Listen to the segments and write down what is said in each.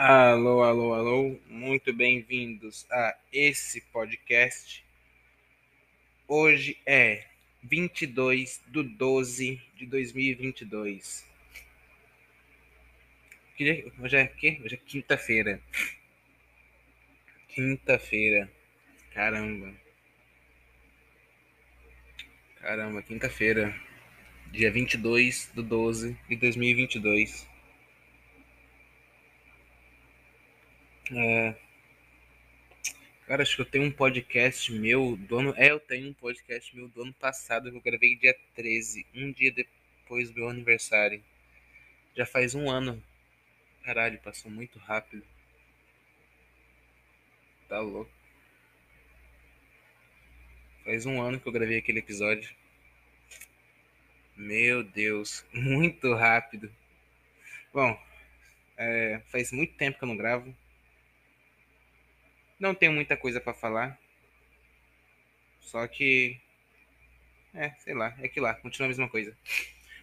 Alô, alô, alô, muito bem-vindos a esse podcast. Hoje é 22 de 12 de 2022. Hoje é quê? Hoje é quinta-feira. Quinta-feira. Caramba. Caramba, quinta-feira. Dia 22 de 12 de 2022. É... Cara, acho que eu tenho um podcast meu do ano. É, eu tenho um podcast meu do ano passado que eu gravei dia 13, um dia depois do meu aniversário. Já faz um ano. Caralho, passou muito rápido. Tá louco. Faz um ano que eu gravei aquele episódio. Meu Deus, muito rápido. Bom, é, faz muito tempo que eu não gravo. Não tenho muita coisa para falar. Só que. É, sei lá, é que lá, continua a mesma coisa.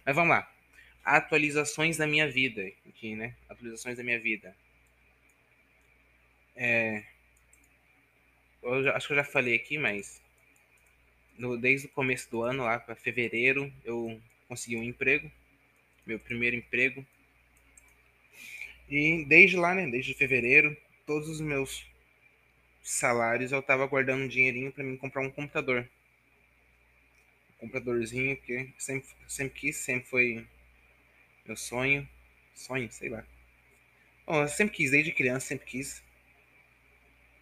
Mas vamos lá. Atualizações da minha vida. Aqui, né? Atualizações da minha vida. É. Eu já, acho que eu já falei aqui, mas. No, desde o começo do ano, lá para fevereiro, eu consegui um emprego. Meu primeiro emprego. E desde lá, né? Desde fevereiro, todos os meus salários, eu tava guardando um dinheirinho para mim comprar um computador. Um computadorzinho que sempre, sempre quis, sempre foi meu sonho. Sonho, sei lá. Bom, eu sempre quis, desde criança, sempre quis.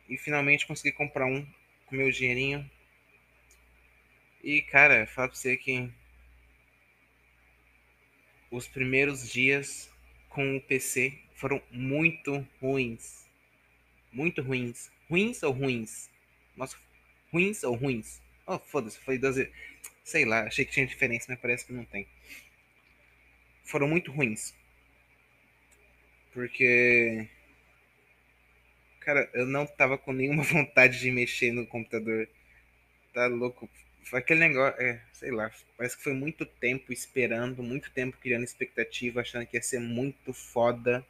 E finalmente consegui comprar um com meu dinheirinho. E, cara, falo pra você que os primeiros dias com o PC foram muito ruins. Muito ruins. Ruins ou ruins? Nossa, ruins ou ruins? Oh, foda-se, foi 12. Sei lá, achei que tinha diferença, mas parece que não tem. Foram muito ruins. Porque. Cara, eu não tava com nenhuma vontade de mexer no computador. Tá louco. Foi aquele negócio, é, sei lá, parece que foi muito tempo esperando, muito tempo criando expectativa, achando que ia ser muito foda.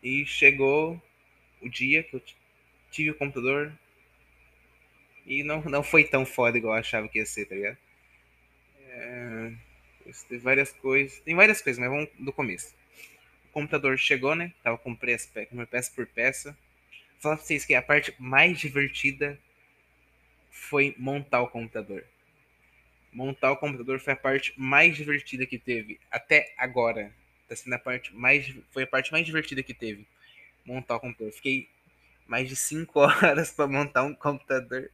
E chegou o dia que eu tive o computador e não, não foi tão foda igual eu achava que ia ser, tá ligado? É, tem várias coisas, tem várias coisas, mas vamos do começo. O computador chegou, né? Tava com preço, com peça por peça. Vou falar pra vocês que a parte mais divertida foi montar o computador. Montar o computador foi a parte mais divertida que teve até agora. Tá sendo a parte mais foi a parte mais divertida que teve montar o computador. Fiquei mais de 5 horas para montar um computador.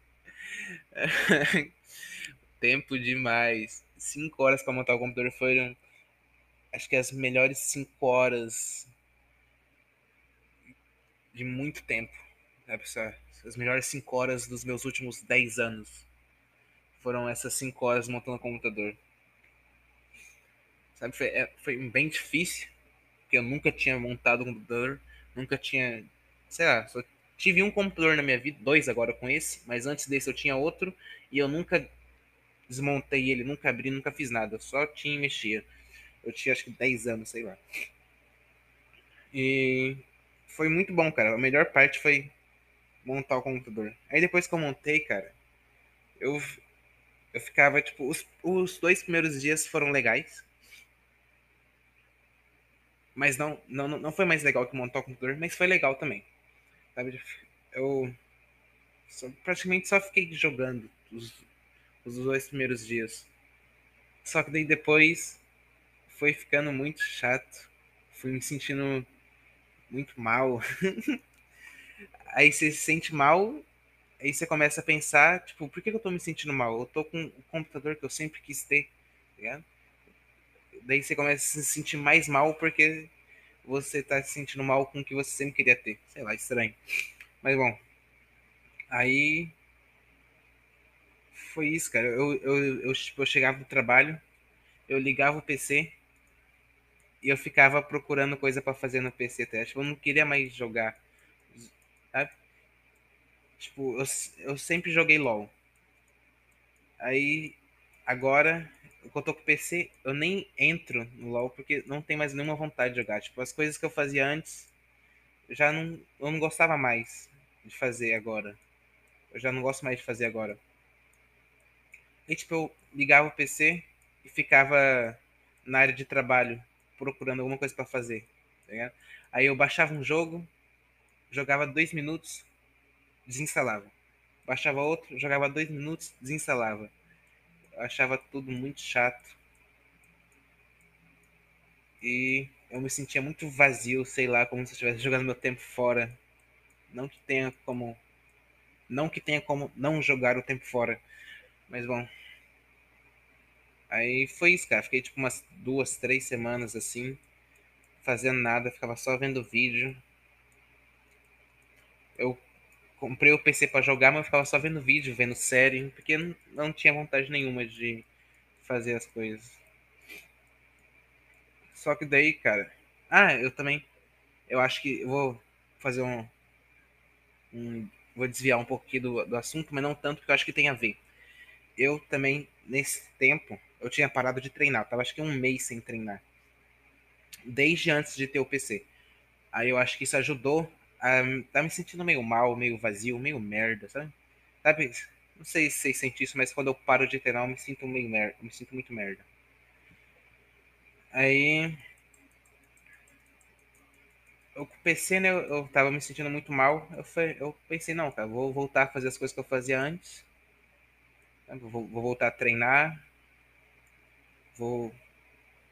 Tempo demais. 5 horas para montar o computador foram acho que as melhores 5 horas de muito tempo. Né, as melhores 5 horas dos meus últimos 10 anos foram essas 5 horas montando o computador. Sabe, foi, é, foi bem difícil, porque eu nunca tinha montado um computador Nunca tinha. Sei lá, só tive um computador na minha vida, dois agora com esse, mas antes desse eu tinha outro e eu nunca desmontei ele, nunca abri, nunca fiz nada, só tinha e mexia. Eu tinha acho que 10 anos, sei lá. E foi muito bom, cara. A melhor parte foi montar o computador. Aí depois que eu montei, cara, eu, eu ficava, tipo, os, os dois primeiros dias foram legais. Mas não, não, não foi mais legal que montar o computador, mas foi legal também. Sabe? Eu só, praticamente só fiquei jogando os, os dois primeiros dias. Só que daí depois foi ficando muito chato. Fui me sentindo muito mal. aí você se sente mal, aí você começa a pensar, tipo, por que eu tô me sentindo mal? Eu tô com o computador que eu sempre quis ter, tá ligado? daí você começa a se sentir mais mal porque você tá se sentindo mal com o que você sempre queria ter. Sei lá, estranho. Mas bom. Aí. Foi isso, cara. Eu, eu, eu, tipo, eu chegava do trabalho, eu ligava o PC e eu ficava procurando coisa para fazer no PC até. Tipo, eu não queria mais jogar. Sabe? Tipo, eu, eu sempre joguei LOL. Aí, agora, quando eu tô com PC, eu nem entro no LoL porque não tem mais nenhuma vontade de jogar. Tipo, as coisas que eu fazia antes, já não, eu não gostava mais de fazer agora. Eu já não gosto mais de fazer agora. E tipo, eu ligava o PC e ficava na área de trabalho procurando alguma coisa para fazer. Tá Aí eu baixava um jogo, jogava dois minutos, desinstalava. Baixava outro, jogava dois minutos, desinstalava. Achava tudo muito chato. E eu me sentia muito vazio, sei lá, como se eu estivesse jogando meu tempo fora. Não que tenha como. Não que tenha como não jogar o tempo fora. Mas bom. Aí foi isso, cara. Fiquei tipo umas duas, três semanas assim, fazendo nada, ficava só vendo vídeo. Eu comprei o PC para jogar, mas eu ficava só vendo vídeo, vendo série, porque não, não tinha vontade nenhuma de fazer as coisas. Só que daí, cara. Ah, eu também. Eu acho que eu vou fazer um. um vou desviar um pouquinho do, do assunto, mas não tanto, porque eu acho que tem a ver. Eu também, nesse tempo, eu tinha parado de treinar. Tava acho que um mês sem treinar. Desde antes de ter o PC. Aí eu acho que isso ajudou a tá me sentindo meio mal, meio vazio, meio merda, sabe? Sabe? Não sei se vocês sentem isso, mas quando eu paro de treinar, eu me sinto meio merda. Eu me sinto muito merda. Aí. Eu com o PC, né? Eu, eu tava me sentindo muito mal. Eu, foi, eu pensei, não, cara, vou voltar a fazer as coisas que eu fazia antes. Vou, vou voltar a treinar. Vou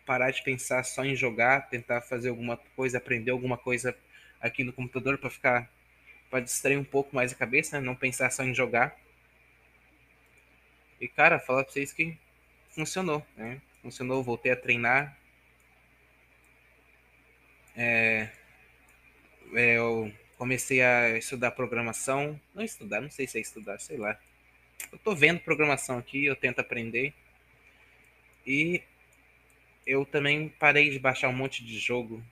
parar de pensar só em jogar, tentar fazer alguma coisa, aprender alguma coisa aqui no computador para ficar para distrair um pouco mais a cabeça, né? não pensar só em jogar. E cara, falar para vocês que funcionou, né? Funcionou, voltei a treinar, é, é, eu comecei a estudar programação. Não estudar, não sei se é estudar, sei lá. Eu tô vendo programação aqui, eu tento aprender. E eu também parei de baixar um monte de jogo.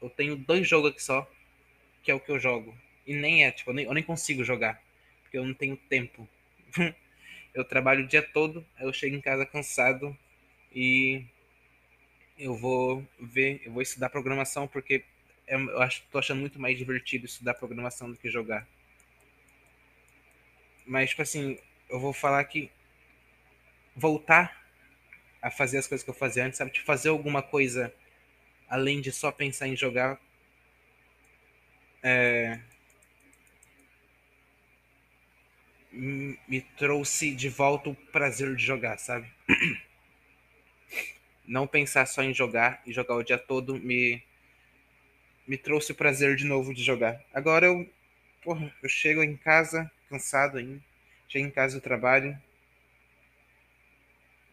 Eu tenho dois jogos aqui só, que é o que eu jogo. E nem é, tipo, eu nem, eu nem consigo jogar. Porque eu não tenho tempo. eu trabalho o dia todo, eu chego em casa cansado e eu vou ver, eu vou estudar programação porque eu acho, tô achando muito mais divertido estudar programação do que jogar. Mas, tipo assim, eu vou falar que voltar a fazer as coisas que eu fazia antes, sabe? Tipo, fazer alguma coisa além de só pensar em jogar. É... Me trouxe de volta o prazer de jogar, sabe? não pensar só em jogar e jogar o dia todo me me trouxe o prazer de novo de jogar. Agora eu, porra, eu chego em casa cansado ainda, chego em casa do trabalho.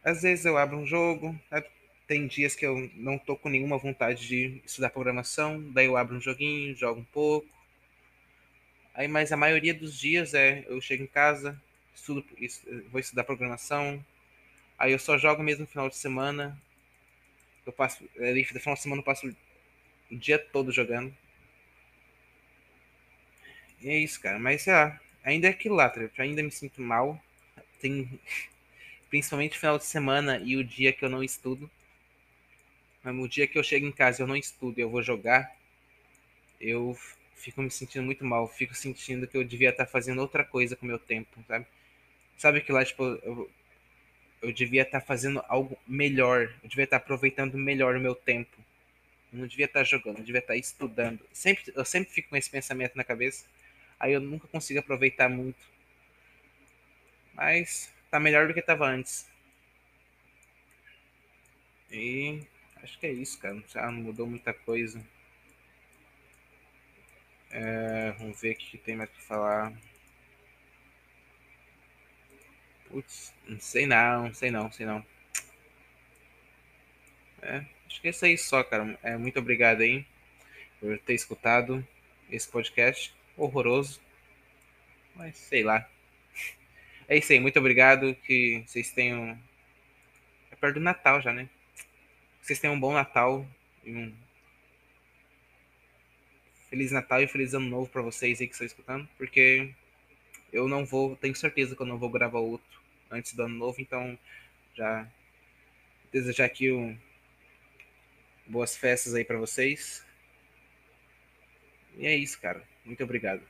Às vezes eu abro um jogo, tem dias que eu não tô com nenhuma vontade de estudar programação, daí eu abro um joguinho, jogo um pouco. Aí, mas a maioria dos dias é eu chego em casa, estudo, vou estudar programação. Aí eu só jogo mesmo no final de semana, eu passo, ali, no final de semana eu passo o dia todo jogando. E é isso, cara. Mas lá, ainda é aquilo lá, tá? eu ainda me sinto mal. Tem principalmente final de semana e o dia que eu não estudo. Mas o dia que eu chego em casa eu não estudo eu vou jogar, eu fico me sentindo muito mal. Fico sentindo que eu devia estar fazendo outra coisa com o meu tempo, sabe? Sabe que lá, tipo, eu, eu devia estar tá fazendo algo melhor, eu devia estar tá aproveitando melhor o meu tempo. Eu não devia estar tá jogando, eu devia estar estudando. Sempre, eu sempre fico com esse pensamento na cabeça. Aí eu nunca consigo aproveitar muito. Mas tá melhor do que estava antes. E acho que é isso, cara. Não mudou muita coisa. É, vamos ver o que tem mais pra falar. Putz, não sei não, não sei não, não sei não. É, acho que é isso aí só, cara. É, muito obrigado aí por ter escutado esse podcast horroroso. Mas sei lá. É isso aí, muito obrigado. Que vocês tenham. É perto do Natal já, né? Vocês tenham um bom Natal e um Feliz Natal e Feliz Ano Novo para vocês aí que estão escutando, porque eu não vou, tenho certeza que eu não vou gravar outro antes do ano novo, então já desejar aqui um, boas festas aí para vocês. E é isso, cara. Muito obrigado.